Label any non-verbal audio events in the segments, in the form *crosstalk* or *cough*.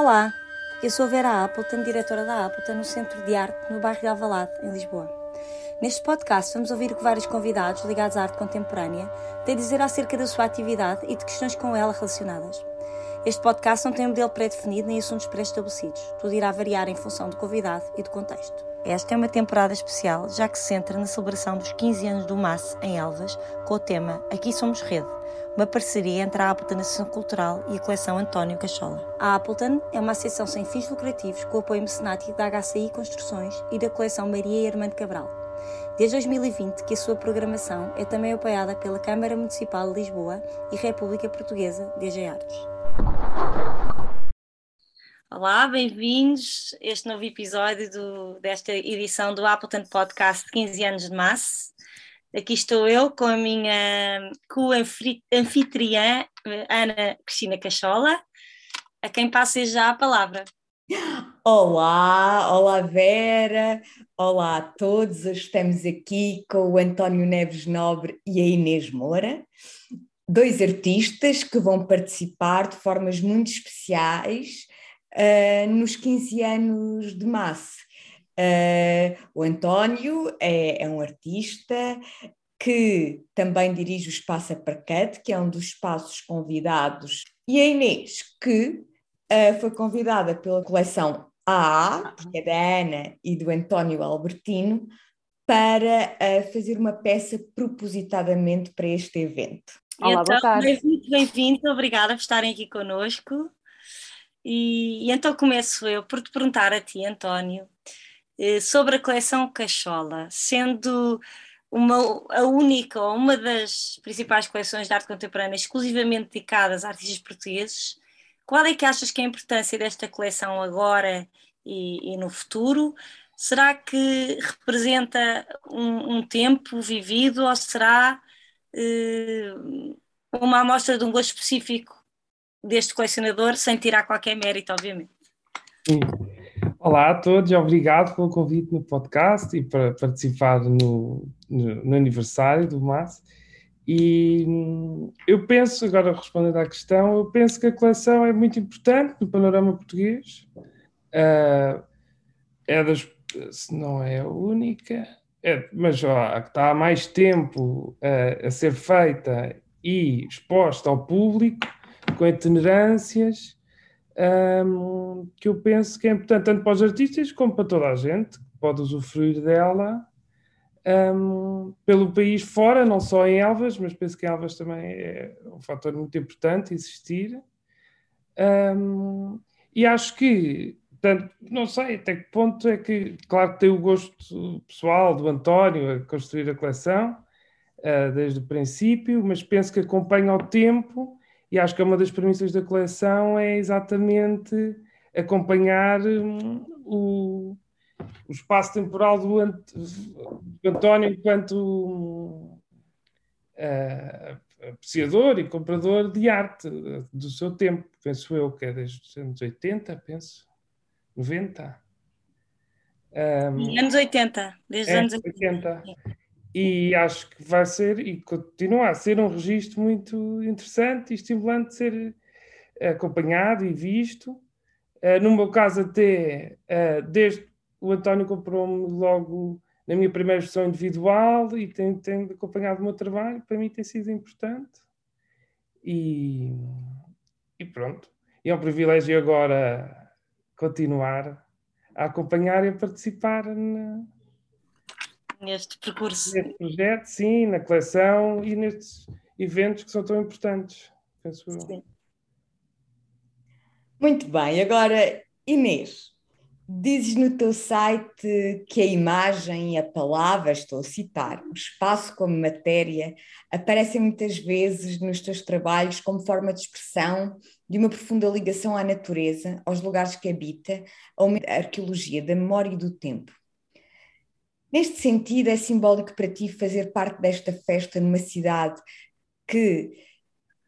Olá, eu sou Vera Appleton, diretora da Appleton no Centro de Arte no bairro de Alvalade, em Lisboa. Neste podcast vamos ouvir o que vários convidados ligados à arte contemporânea têm a dizer acerca da sua atividade e de questões com ela relacionadas. Este podcast não tem um modelo pré-definido nem assuntos pré-estabelecidos. Tudo irá variar em função do convidado e do contexto. Esta é uma temporada especial, já que se centra na celebração dos 15 anos do MAS em Elvas, com o tema Aqui Somos Rede, uma parceria entre a Appleton Associação Cultural e a coleção António Cachola. A Appleton é uma associação sem fins lucrativos com apoio mecenático da HCI Construções e da coleção Maria e Armando Cabral. Desde 2020 que a sua programação é também apoiada pela Câmara Municipal de Lisboa e República Portuguesa DG Artes. Olá, bem-vindos a este novo episódio do, desta edição do Appleton Podcast 15 anos de Massa. Aqui estou eu com a minha co-anfitriã Ana Cristina Cachola, a quem passo já a palavra. Olá, olá Vera, olá a todos. Hoje estamos aqui com o António Neves Nobre e a Inês Moura, dois artistas que vão participar de formas muito especiais uh, nos 15 anos de Massa. Uh, o António é, é, um artista que também dirige o Espaço Aparcate, que é um dos espaços convidados, e a Inês, que uh, foi convidada pela coleção AA, que é da Ana e do António Albertino, para uh, fazer uma peça propositadamente para este evento. Olá, então, boa tarde. Muito bem-vindo, obrigada por estarem aqui conosco. E, e, então começo eu por te perguntar a ti, António, sobre a coleção Cachola, sendo uma, a única ou uma das principais coleções de arte contemporânea exclusivamente dedicadas a artistas portugueses, qual é que achas que é a importância desta coleção agora e, e no futuro? Será que representa um, um tempo vivido ou será eh, uma amostra de um gosto específico deste colecionador, sem tirar qualquer mérito, obviamente? Sim. Olá a todos, obrigado pelo convite no podcast e para participar no, no, no aniversário do MAS. E hum, eu penso, agora respondendo à questão, eu penso que a coleção é muito importante no panorama português. Uh, é das, se não é a única, é, mas ó, está há mais tempo uh, a ser feita e exposta ao público, com itinerâncias um, que eu penso que é importante tanto para os artistas como para toda a gente que pode usufruir dela um, pelo país fora, não só em Elvas, mas penso que Elvas também é um fator muito importante existir. Um, e acho que, tanto, não sei até que ponto é que, claro que tem o gosto pessoal do António a construir a coleção uh, desde o princípio, mas penso que acompanha o tempo e acho que uma das premissas da coleção é exatamente acompanhar hum, o, o espaço temporal do, Ant, do António enquanto uh, apreciador e comprador de arte do seu tempo, penso eu, que é desde os anos 80, penso, 90. Um, anos 80, desde os é, anos 80. 80 e acho que vai ser e continua a ser um registro muito interessante e estimulante de ser acompanhado e visto. Uh, no meu caso, até uh, desde o António comprou-me logo na minha primeira versão individual e tem, tem acompanhado o meu trabalho, para mim tem sido importante. E, e pronto. E é um privilégio agora continuar a acompanhar e a participar na, neste percurso. Neste projeto, sim, na coleção e nestes eventos que são tão importantes, penso eu. Sim. Muito bem, agora Inês, dizes no teu site que a imagem e a palavra, estou a citar, o espaço como matéria, aparecem muitas vezes nos teus trabalhos como forma de expressão de uma profunda ligação à natureza, aos lugares que habita, a uma arqueologia da memória e do tempo. Neste sentido, é simbólico para ti fazer parte desta festa numa cidade que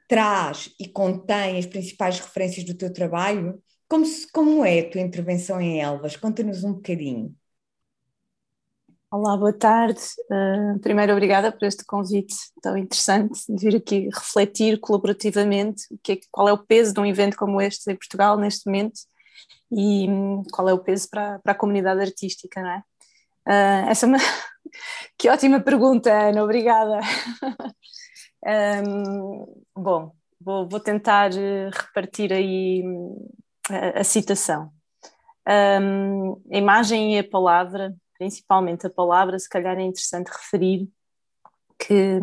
traz e contém as principais referências do teu trabalho? Como, se, como é a tua intervenção em Elvas? Conta-nos um bocadinho. Olá, boa tarde. Uh, primeiro, obrigada por este convite tão interessante de vir aqui refletir colaborativamente que é, qual é o peso de um evento como este em Portugal neste momento e hum, qual é o peso para, para a comunidade artística, não é? Uh, essa é *laughs* que ótima pergunta, Ana, obrigada. *laughs* um, bom, vou, vou, tentar eh, repartir aí a, a citação. Um, a imagem e a palavra, principalmente a palavra, se calhar é interessante referir que,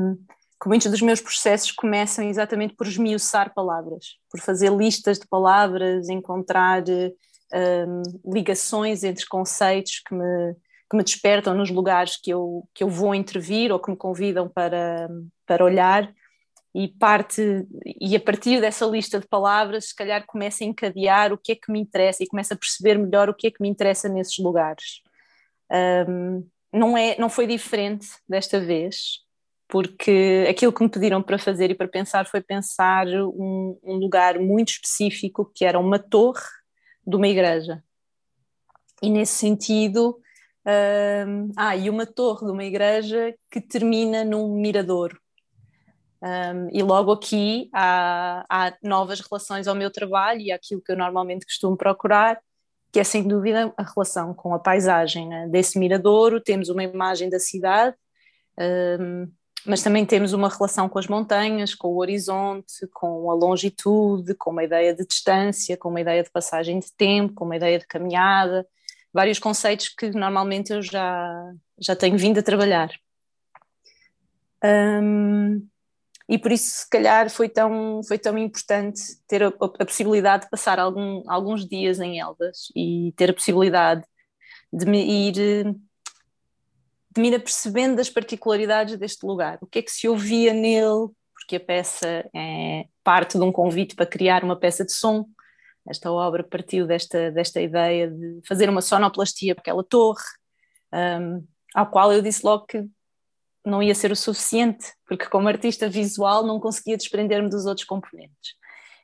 que muitos dos meus processos começam exatamente por esmiuçar palavras, por fazer listas de palavras, encontrar um, ligações entre conceitos que me, que me despertam nos lugares que eu, que eu vou intervir ou que me convidam para, para olhar. E parte e a partir dessa lista de palavras se calhar começa a encadear o que é que me interessa e começa a perceber melhor o que é que me interessa nesses lugares. Um, não é não foi diferente desta vez porque aquilo que me pediram para fazer e para pensar foi pensar um, um lugar muito específico que era uma torre de uma igreja. E nesse sentido ah e uma torre de uma igreja que termina num miradouro um, e logo aqui há, há, novas relações ao meu trabalho e aquilo que eu normalmente costumo procurar, que é sem dúvida a relação com a paisagem. Né? Desse miradouro temos uma imagem da cidade, um, mas também temos uma relação com as montanhas, com o horizonte, com a longitude, com uma ideia de distância, com uma ideia de passagem de tempo, com uma ideia de caminhada, vários conceitos que normalmente eu já, já tenho vindo a trabalhar. Um, e por isso se calhar foi tão, foi tão importante ter a, a possibilidade de passar algum, alguns dias em Elvas e ter a possibilidade de me ir de me ir apercebendo das particularidades deste lugar, o que é que se ouvia nele, porque a peça é parte de um convite para criar uma peça de som, esta obra partiu desta, desta ideia de fazer uma sonoplastia para aquela torre, um, ao qual eu disse logo que não ia ser o suficiente, porque como artista visual não conseguia desprender-me dos outros componentes.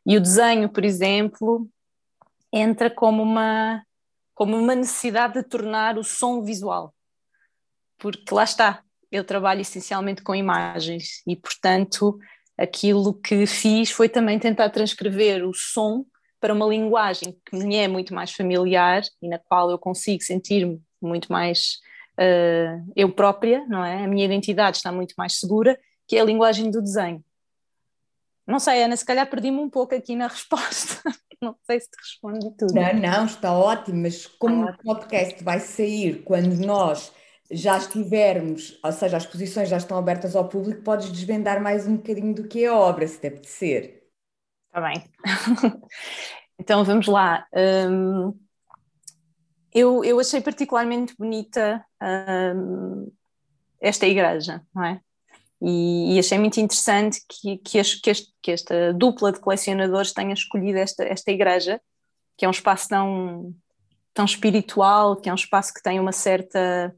E o desenho, por exemplo, entra como uma, como uma necessidade de tornar o som visual. Porque lá está, eu trabalho essencialmente com imagens e, portanto, aquilo que fiz foi também tentar transcrever o som para uma linguagem que me é muito mais familiar e na qual eu consigo sentir-me muito mais uh, eu própria, não é? A minha identidade está muito mais segura, que é a linguagem do desenho. Não sei, Ana, se calhar perdi-me um pouco aqui na *laughs* resposta. não sei se te respondi tudo. Não, não, está ótimo, mas como o podcast vai sair quando nós já estivermos, ou seja, as posições já estão abertas ao público, podes desvendar mais um bocadinho do que é a obra, se te apetecer. Está bem. *laughs* então vamos lá. Um, eu, eu achei particularmente bonita um, esta igreja, não é? E, e, achei muito interessante que, que, este, que, esta dupla de colecionadores tenha escolhido esta, esta igreja, que é um espaço tão, tão espiritual, que é um espaço que tem uma certa.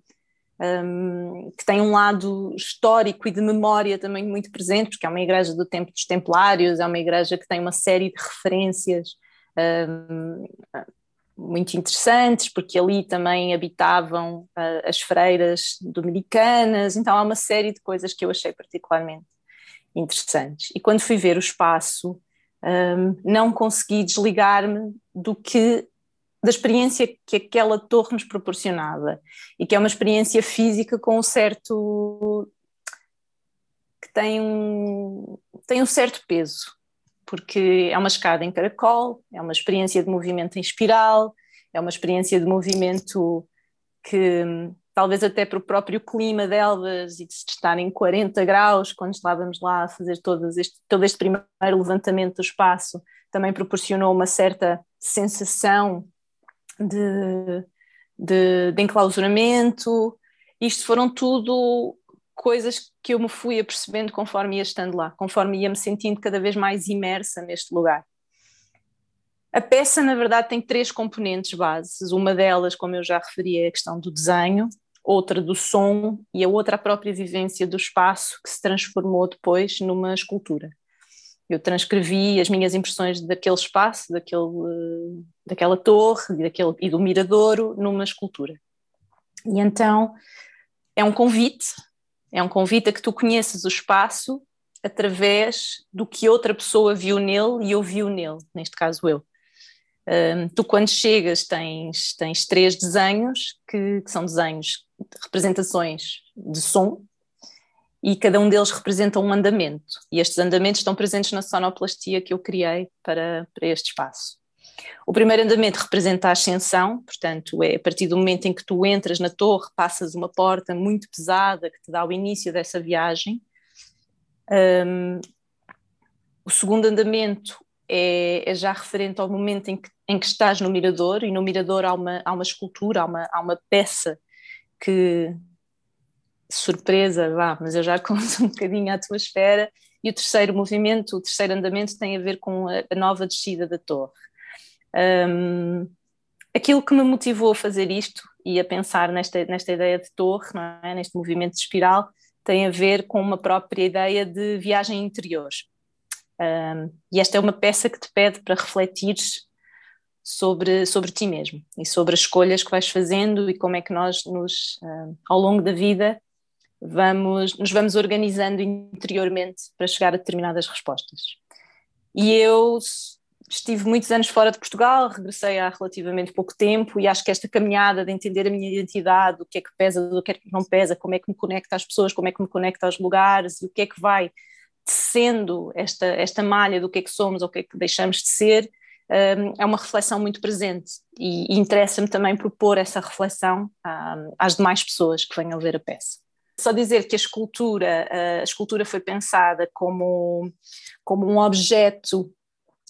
Um, que tem um lado histórico e de memória também muito presente, porque é uma igreja do tempo dos Templários, é uma igreja que tem uma série de referências um, muito interessantes, porque ali também habitavam uh, as freiras dominicanas, então há uma série de coisas que eu achei particularmente interessantes. E quando fui ver o espaço, um, não consegui desligar-me do que da experiência que aquela torre nos proporcionava e que é uma experiência física com um certo que tem um, tem um certo peso porque é uma escada em caracol, é uma experiência de movimento em espiral, é uma experiência de movimento que talvez até para o próprio clima delas e de estar em 40 graus, quando estávamos lá a fazer todo este, todo este primeiro levantamento do espaço, também proporcionou uma certa sensação de, de, de enclausuramento. Isto foram tudo coisas que eu me fui apercebendo conforme ia estando lá, conforme ia me sentindo cada vez mais imersa neste lugar. A peça, na verdade, tem três componentes bases. Uma delas, como eu já referi, é a questão do desenho, outra do som e a outra a própria vivência do espaço que se transformou depois numa escultura. Eu transcrevi as minhas impressões daquele espaço, daquele, daquela torre daquele, e do miradouro numa escultura. E então é um convite é um convite a que tu conheças o espaço através do que outra pessoa viu nele e ouviu nele, neste caso eu. Um, tu, quando chegas, tens, tens três desenhos, que, que, são desenhos, representações de som, e cada um deles representa um andamento. E estes andamentos estão presentes na sonoplastia que eu criei para, para este espaço. O primeiro andamento representa a ascensão, portanto, é a partir do momento em que tu entras na torre, passas uma porta muito pesada que te dá o início dessa viagem. Um, o segundo andamento é, é, já referente ao momento em que, em que estás no mirador, e no mirador há uma, há uma escultura, há uma, há uma peça que. Surpresa, vá, mas eu já *laughs* conto um bocadinho à tua esfera. E o terceiro movimento, o terceiro andamento, tem a ver com a, nova descida da torre. Um, aquilo que me motivou a fazer isto e a pensar nesta, nesta ideia de torre, é? neste movimento de espiral, tem a ver com uma própria ideia de viagem interior. Um, e esta é uma peça que te pede para refletir sobre, sobre ti mesmo e sobre as escolhas que vais fazendo e como é que nós, nos, um, ao longo da vida, vamos, nos vamos organizando interiormente para chegar a determinadas respostas. E eu estive muitos anos fora de Portugal, regressei há relativamente pouco tempo e acho que esta caminhada de entender a minha identidade, o que é que pesa, o que é que não pesa, como é que me conecta às pessoas, como é que me conecta aos lugares e o que é que vai tecendo esta, esta malha do que é que somos ou o que é que deixamos de ser, um, é uma reflexão muito presente e, e interessa-me também propor essa reflexão um, às demais pessoas que venham ver a peça. Só dizer que a escultura, a escultura foi pensada como, como um objeto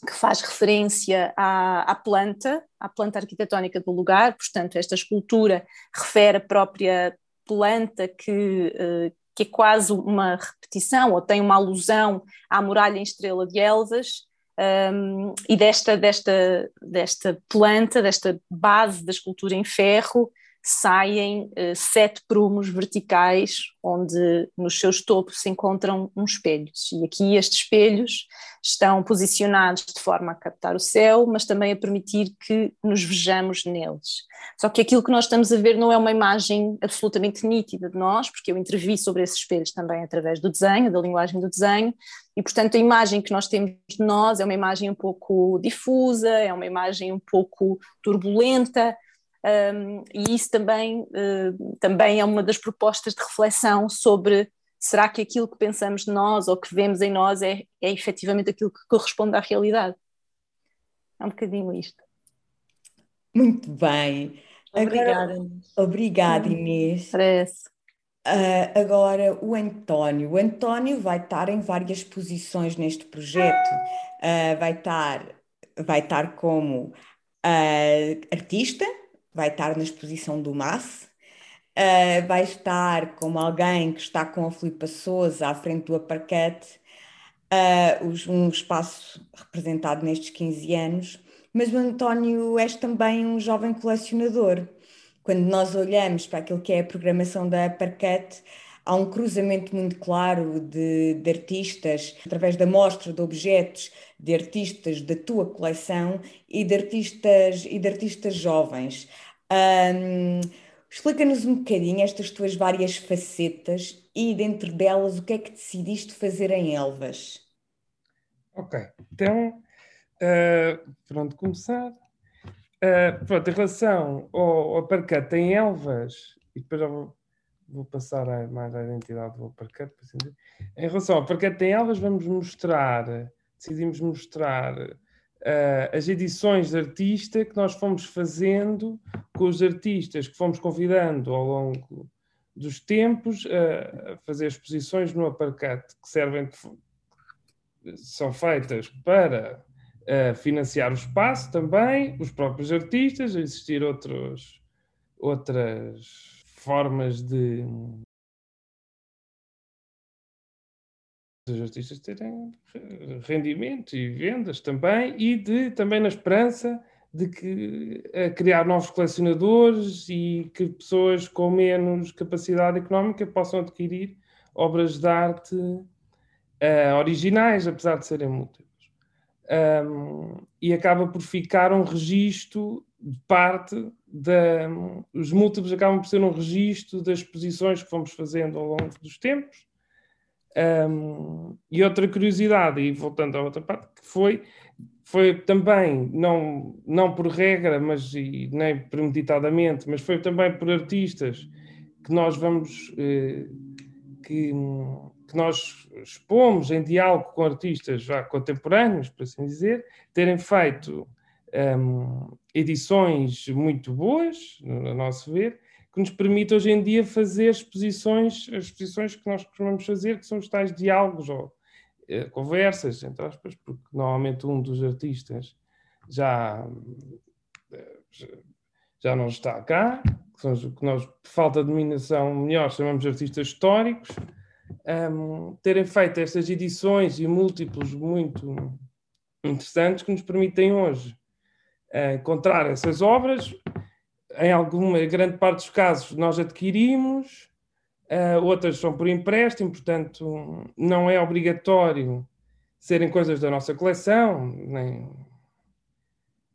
que faz referência à, à, planta, à planta arquitetónica do lugar, portanto, esta escultura refere a própria planta que, uh, que é quase uma repetição ou tem uma alusão à muralha em estrela de Elvas. Um, e desta, desta, desta planta, desta base da escultura em ferro, saem uh, sete prumos verticais, onde nos seus topos se encontram uns espelhos. E aqui estes espelhos estão posicionados de forma a captar o céu, mas também a permitir que nos vejamos neles. Só que aquilo que nós estamos a ver não é uma imagem absolutamente nítida de nós, porque eu intervi sobre esses espelhos também através do desenho, da linguagem do desenho, e portanto a imagem que nós temos de nós é uma imagem um pouco difusa, é uma imagem um pouco turbulenta, um, e isso também, uh, também é uma das propostas de reflexão sobre será que aquilo que pensamos de nós ou que vemos em nós é, é efetivamente aquilo que corresponde à realidade. É um bocadinho isto. Muito bem. Obrigada. Agora, obrigada, Inês. Parece. Uh, agora, o António. O António vai estar em várias posições neste projeto. Uh, vai, estar, vai estar como uh, artista, vai estar na exposição do MAS, uh, vai estar como alguém que está com a Filipa Souza à frente do Aparquete, uh, um espaço representado nestes 15 anos, mas o António és também um jovem colecionador. Quando nós olhamos para aquilo que é a programação da Aparquete, há um cruzamento muito claro de, de, artistas, através da mostra de objetos de artistas da tua coleção e de artistas, e de artistas jovens. Um, Explica-nos um bocadinho estas tuas várias facetas e, dentro delas, o que é que decidiste fazer em Elvas? Ok, então, uh, pronto, começar. Uh, pronto, em relação ao, ao parquete em Elvas, e depois vou, vou passar a, mais à identidade do parquete, assim em relação ao parquete em Elvas, vamos mostrar, decidimos mostrar uh, as edições de artista que nós fomos fazendo com os artistas que fomos convidando ao longo dos tempos uh, a fazer exposições no Aparcate que servem de, são feitas para uh, financiar o espaço também, os próprios artistas, existir outros, outras formas de os artistas terem rendimento e vendas também, e de também na esperança de que a criar novos colecionadores e que pessoas com menos capacidade económica possam adquirir obras de arte uh, originais, apesar de serem múltiplas. Um, e acaba por ficar um registro de parte da. Os múltiplos acabam por ser um registro das exposições que fomos fazendo ao longo dos tempos um, e outra curiosidade, e voltando à outra parte, que foi foi também, não, não por regra, mas e nem premeditadamente, mas foi também por artistas que nós vamos, eh, que, que nós expomos em diálogo com artistas já contemporâneos, por assim dizer, terem feito um, edições muito boas, no nosso ver, que nos permite hoje em dia fazer exposições, as exposições que nós costumamos fazer, que são os tais diálogos ou eh, conversas, entre aspas, porque normalmente um dos artistas já, eh, já não está cá, que são que nós, por falta de dominação melhor, chamamos de artistas históricos, um, terem feito estas edições e múltiplos muito interessantes que nos permitem hoje uh, encontrar essas obras. Em alguma grande parte dos casos nós adquirimos, uh, outras são por empréstimo, portanto não é obrigatório serem coisas da nossa coleção, nem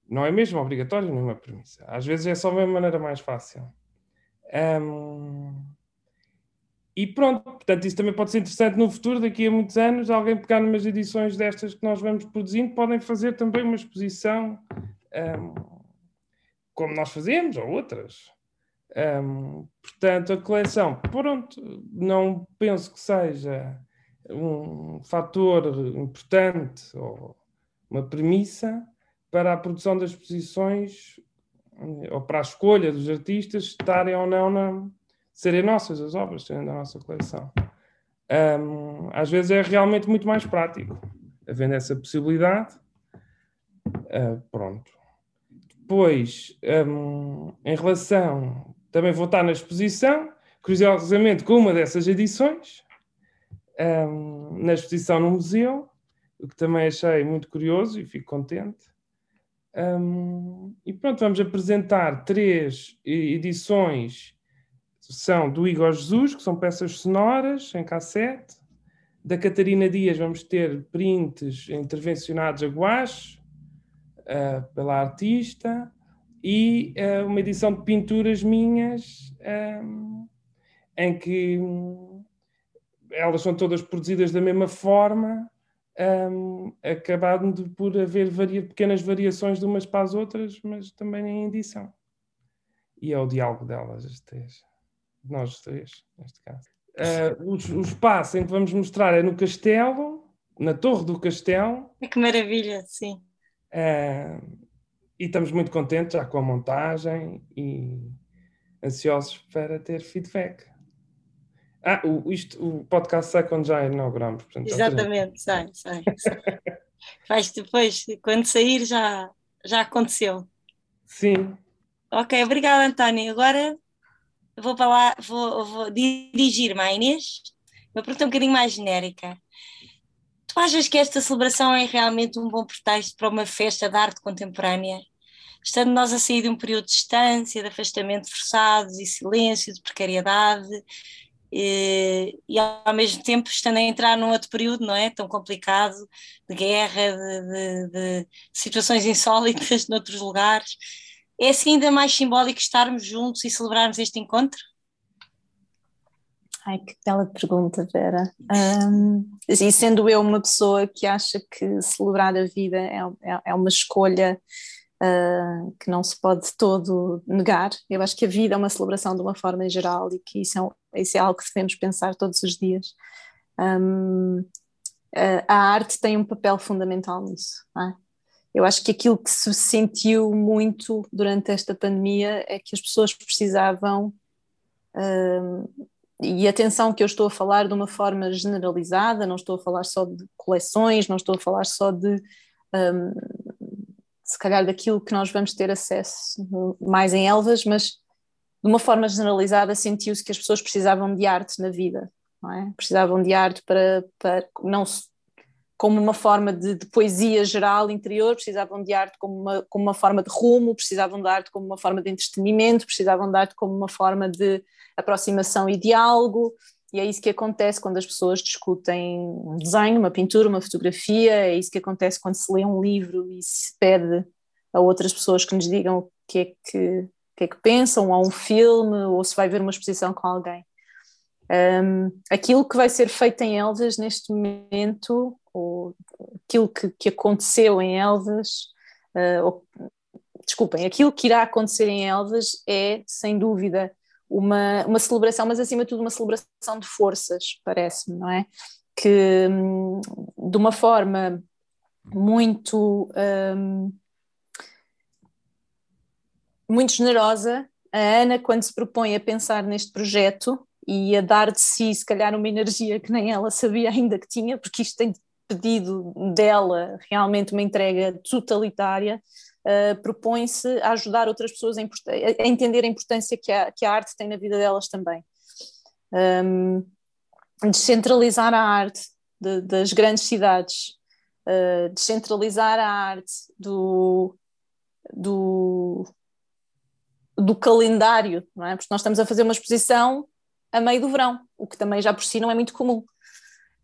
não é mesmo obrigatório nenhuma premissa. Às vezes é só a maneira mais fácil. Um, e pronto, portanto, isso também pode ser interessante no futuro, daqui a muitos anos, alguém pegar numas edições destas que nós vamos produzindo, podem fazer também uma exposição um, como nós fazemos, ou outras. Um, portanto, a coleção, pronto, não penso que seja um fator importante ou uma premissa para a produção das exposições ou para a escolha dos artistas estarem ou não na, serem nossas as obras, serem da nossa coleção. Um, às vezes é realmente muito mais prático, havendo essa possibilidade. Uh, pronto. Depois, um, em relação, também vou estar na exposição, curiosamente com uma dessas edições, um, na exposição no museu, o que também achei muito curioso e fico contente. Um, e pronto, vamos apresentar três edições são do Igor Jesus, que são peças sonoras em cassete. Da Catarina Dias vamos ter prints intervencionados a gouache uh, pela artista e uh, uma edição de pinturas minhas um, em que um, elas são todas produzidas da mesma forma, um, acabando por haver varia, pequenas variações de umas para as outras, mas também em edição. E é o diálogo delas, as nós três, neste caso. Uh, o, o, espaço em que vamos mostrar é no castelo, na Torre do Castelo. Que maravilha, sim. Uh, e estamos muito contentes já com a montagem e ansiosos para ter feedback. Ah, o, isto, o podcast sai quando já inauguramos. Portanto, Exatamente, sai, sai. Faz depois, quando sair já, já aconteceu. Sim. Ok, obrigada António. Agora vou, falar, vou, vou dirigir-me à Inês, uma pergunta um bocadinho mais genérica. Tu achas que esta celebração é realmente um bom pretexto para uma festa de arte contemporânea? Estando nós a sair de um período de distância, de afastamento forçados e silêncio, de precariedade, e, e, ao mesmo tempo estando a entrar num outro período, não é? Tão complicado, de guerra, de, de, de situações *laughs* insólitas noutros lugares é assim ainda mais simbólico estarmos juntos e celebrarmos este encontro? Ai, que bela pergunta, Vera. Um, e sendo eu uma pessoa que acha que celebrar a vida é, é, é uma escolha uh, que não se pode todo negar, eu acho que a vida é uma celebração de uma forma geral e que isso é, isso é algo que devemos pensar todos os dias. Um, a arte tem um papel fundamental nisso. É? eu acho que aquilo que se sentiu muito durante esta pandemia é que as pessoas precisavam, e atenção que eu estou a falar de uma forma generalizada, não estou a falar só de coleções, não estou a falar só de. Um, se calhar daquilo que nós vamos ter acesso mais em Elvas, mas de uma forma generalizada sentiu-se que as pessoas precisavam de arte na vida, é? precisavam de arte para, para não como uma forma de, de, poesia geral interior, precisavam de arte como uma, como uma forma de rumo, precisavam de arte como uma forma de entretenimento, precisavam de arte como uma forma de aproximação e diálogo, e é isso que acontece quando as pessoas discutem um desenho, uma pintura, uma fotografia, é isso que acontece quando se lê um livro e se pede a outras pessoas que nos digam o que é que, que, é que pensam, ou um filme, ou se vai ver uma exposição com alguém. Um, aquilo que vai ser feito em Elvas neste momento, ou aquilo que, que aconteceu em Elvas, uh, ou, desculpem, aquilo que irá acontecer em Elvas é, sem dúvida, uma, uma celebração, mas acima de tudo uma celebração de forças, parece-me, não é? Que hum, de uma forma muito, um, muito generosa, a Ana, quando se propõe a pensar neste projeto e a dar de si, se calhar, uma energia que nem ela sabia ainda que tinha, porque isto tem pedido dela realmente uma entrega totalitária, uh, propõe-se a ajudar outras pessoas a, a, entender a importância que a, que a arte tem na vida delas também. Um, descentralizar a arte de, das grandes cidades, uh, descentralizar a arte do, do, do calendário, não é? Porque nós estamos a fazer uma exposição a meio do verão, o que também já por si não é muito comum.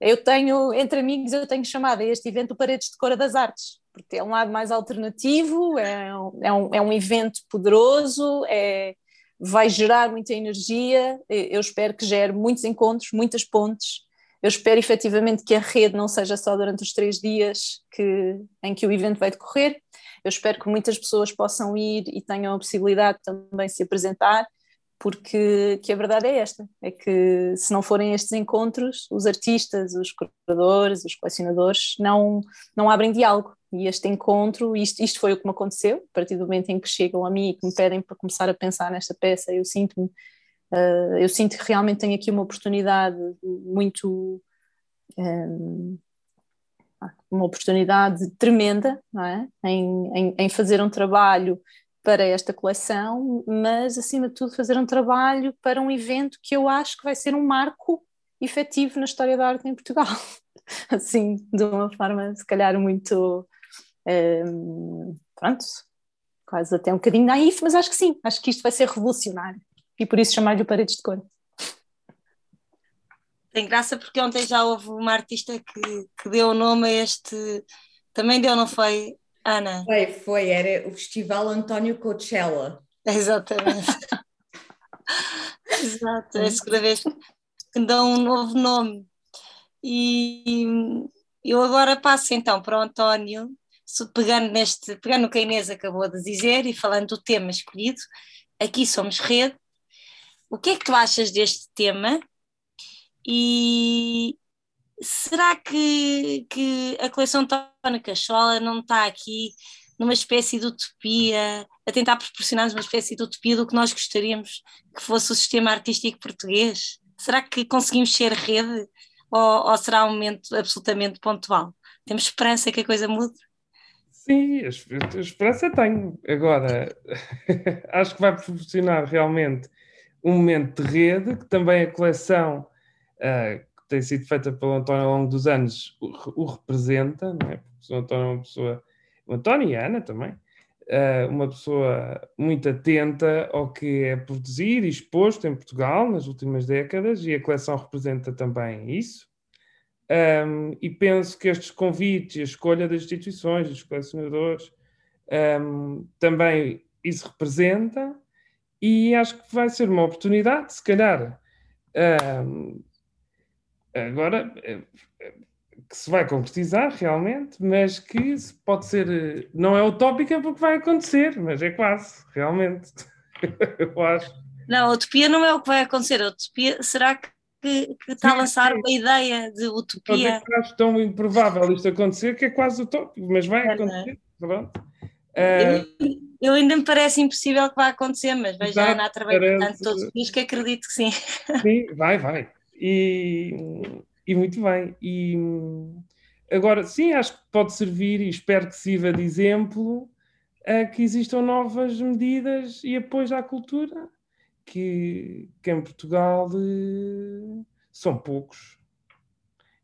Eu tenho, entre amigos, eu tenho chamado a este evento Paredes de Cora das Artes, porque é um lado mais alternativo, é um, é um, é um evento poderoso, é, vai gerar muita energia, eu espero que gere muitos encontros, muitas pontes, eu espero efetivamente que a rede não seja só durante os três dias que, em que o evento vai decorrer, eu espero que muitas pessoas possam ir e tenham a possibilidade também de se apresentar, porque que a verdade é esta, é que se não forem estes encontros, os artistas, os curadores, os colecionadores não, não abrem diálogo. E este encontro, isto, isto foi o que me aconteceu, a partir do momento em que chegam a mim e que me pedem para começar a pensar nesta peça, eu sinto-me, uh, eu sinto que realmente tenho aqui uma oportunidade muito, um, eh, uma oportunidade tremenda, é? em, em, em fazer um trabalho para esta coleção, mas acima de tudo fazer um trabalho para um evento que eu acho que vai ser um marco efetivo na história da arte em Portugal. *laughs* assim, de uma forma se calhar muito um, ehm, pronto, quase até um bocadinho naif, mas acho que sim, acho que isto vai ser revolucionário e por isso chamar-lhe Paredes de Cor. Tem graça porque ontem já houve uma artista que, que deu o nome a este, também deu, não foi? Ana? Foi, foi, era o Festival António Coachella. *laughs* Exatamente. *laughs* Exato, é a segunda vez que dão um novo nome. E eu agora passo então para o António, pegando, neste, pegando o que a Inês acabou de dizer e falando do tema escolhido, aqui somos rede. O que é que tu achas deste tema? E, será que, que a coleção Tona Cachola não está aqui numa espécie de utopia, a tentar proporcionar uma espécie de utopia do que nós gostaríamos que fosse o sistema artístico português? Será que conseguimos ser rede ou, ou será um momento absolutamente pontual? Temos esperança que a coisa mude? Sim, a esperança tenho. Agora, *laughs* acho que vai proporcionar realmente um momento de rede, que também a coleção uh, tem sido feita pelo António ao longo dos anos o, o representa, não é? Porque o António é uma pessoa, o António e a Ana também, uh, uma pessoa muito atenta ao que é produzido e exposto em Portugal nas últimas décadas e a coleção representa também isso. Um, e penso que estes convites e a escolha das instituições, dos colecionadores, um, também isso representa e acho que vai ser uma oportunidade, se calhar, um, Agora, eh, eh, que se vai concretizar realmente, mas que pode ser, eh, não é utópica porque vai acontecer, mas é quase, realmente. *laughs* Eu acho. Não, a utopia não é o que vai acontecer, a utopia será que, que, que está sim, a lançar sim. uma ideia de utopia. Eu acho tão improvável isto acontecer que é quase utópico, mas vai é, é? acontecer. Pronto. Uh, eu, ainda me parece impossível que vá acontecer, mas veja a Ana a trabalhar tanto todos os dias que acredito que sim. Sim, vai, vai. E, e muito bem. E agora, sim, acho que pode servir e espero que sirva de exemplo a que existam novas medidas e apoios à cultura, que, que em Portugal eh, são poucos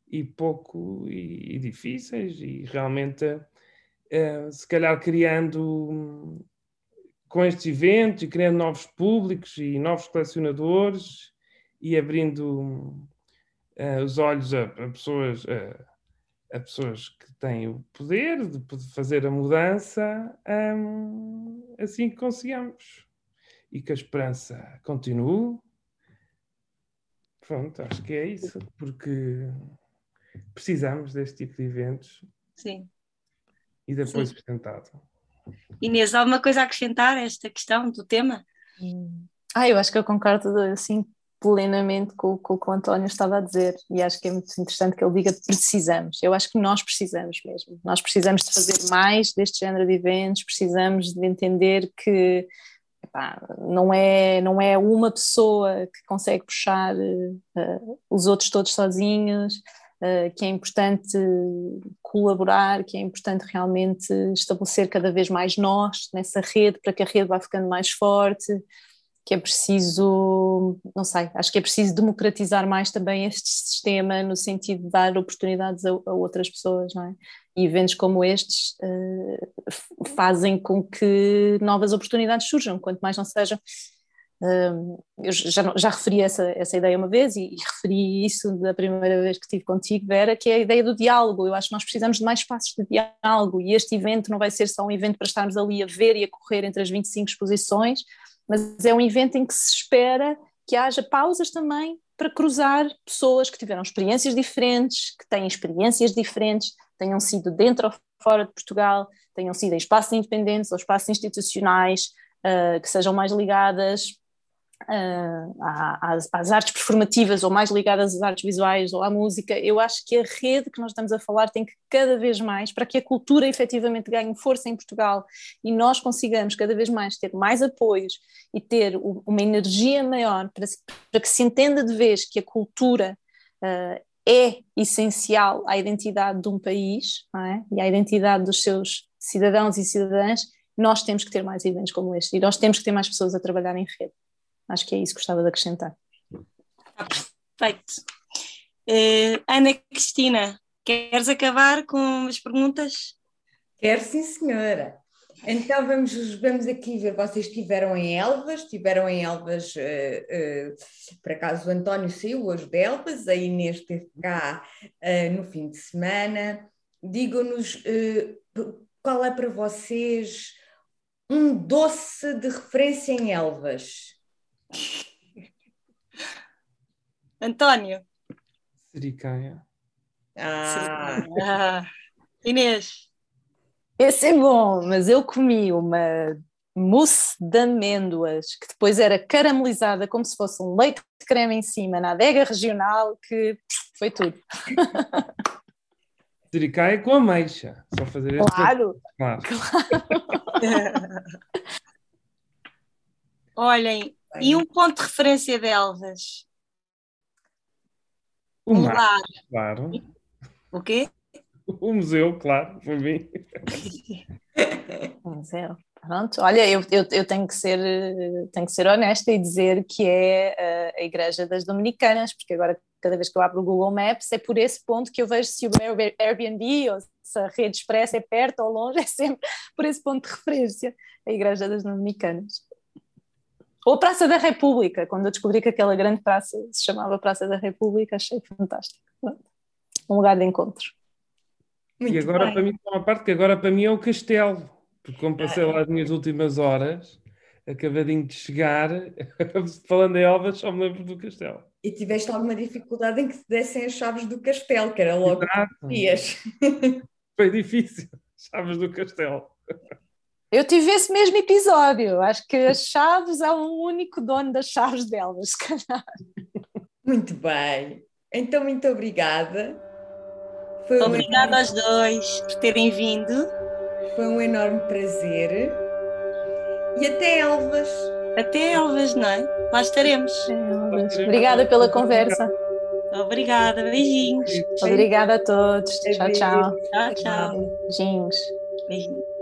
e pouco e, e difíceis, e realmente, uh, se calhar, criando com estes eventos e criando novos públicos e novos colecionadores e abrindo uh, os olhos a, a pessoas, uh, a pessoas que têm o poder de, fazer a mudança, um, assim que consigamos. E que a esperança continue. Pronto, acho que é isso, porque precisamos deste tipo de eventos sim. E depois sim. sustentado. Inês, alguma coisa a acrescentar a esta questão do tema? Ah, eu acho que eu concordo assim plenamente com, com o que o António estava a dizer e acho que é muito interessante que ele diga precisamos. Eu acho que nós precisamos mesmo. Nós precisamos de fazer mais deste género de eventos, precisamos de entender que epá, não, é, não é uma pessoa que consegue puxar uh, os outros todos sozinhos, uh, que é importante colaborar, que é importante realmente estabelecer cada vez mais nós nessa rede para que a rede vá ficando mais forte que é preciso, não sei, acho que é preciso democratizar mais também este sistema no sentido de dar oportunidades a, a outras pessoas, não é? E eventos como estes uh, fazem com que novas oportunidades surjam, quanto mais não sejam. Uh, eu já, já referi essa, essa ideia uma vez e, e, referi isso da primeira vez que estive contigo, Vera, que é a ideia do diálogo. Eu acho que nós precisamos de mais espaços de diálogo e este evento não vai ser só um evento para estarmos ali a ver e a correr entre as 25 exposições, mas é um evento em que se espera que haja pausas também para cruzar pessoas que tiveram experiências diferentes, que têm experiências diferentes, tenham sido dentro ou fora de Portugal, tenham sido em espaços independentes ou espaços institucionais, uh, que sejam mais ligadas às, às, artes performativas ou mais ligadas às artes visuais ou à música, eu acho que a rede que nós estamos a falar tem que cada vez mais, para que a cultura efetivamente ganhe força em Portugal e nós consigamos cada vez mais ter mais apoios e ter uma energia maior para, para que se entenda de vez que a cultura uh, é essencial à identidade de um país é? e à identidade dos seus cidadãos e cidadãs, nós temos que ter mais eventos como este e nós temos que ter mais pessoas a trabalhar em rede. Acho que é isso que gostava de acrescentar. Ah, perfeito. Uh, Ana Cristina, queres acabar com as perguntas? Quero sim, senhora. Então vamos, vamos aqui ver, vocês estiveram em Elvas, estiveram em Elvas, uh, uh, por acaso o António saiu hoje de Elvas, a Inês esteve cá uh, no fim de semana. Digam-nos qual é para vocês um doce de referência em Elvas? António. Sericanha. Ah. ah. Inês. Esse é bom, mas eu comi uma mousse de amêndoas que depois era caramelizada como se fosse um leite de creme em cima na adega regional que foi tudo. *laughs* Sericaia com ameixa. Só fazer claro, claro. claro. *laughs* Olhem, e um ponto de referência de Elvas? O mar, lar. claro. O quê? O museu, claro, para mim. *laughs* O museu. Pronto, olha, eu, eu, eu, tenho, que ser, tenho que ser honesta e dizer que é a, a Igreja das Dominicanas, porque agora cada vez que eu abro o Google Maps é por esse ponto que eu vejo se o Airbnb ou se a rede expressa é perto ou longe, *laughs* é sempre por esse ponto de referência, a Igreja das Dominicanas. Ou Praça da República, quando eu descobri que aquela grande praça se chamava Praça da República, achei fantástico. Um lugar de encontro. Muito e agora bem. para mim, uma parte que agora para mim é o castelo, porque como passei lá as minhas últimas horas, acabadinho de chegar, *laughs* falando em Elvas, só me lembro do castelo. E tiveste alguma dificuldade em que te dessem as chaves do castelo, que era logo dias. Foi difícil, *laughs* chaves do castelo. *laughs* Eu tive esse mesmo episódio. Acho que as chaves há um único dono das chaves delas, se calhar. Muito bem. Então, muito obrigada. Foi obrigada um aos dois por terem vindo. Foi um enorme prazer. E até Elvas. Até Elvas, não é? Lá estaremos. Obrigada pela conversa. Obrigada, beijinhos. Obrigada a todos. Tchau, tchau. Tchau, tchau. Beijinhos. Beijinhos.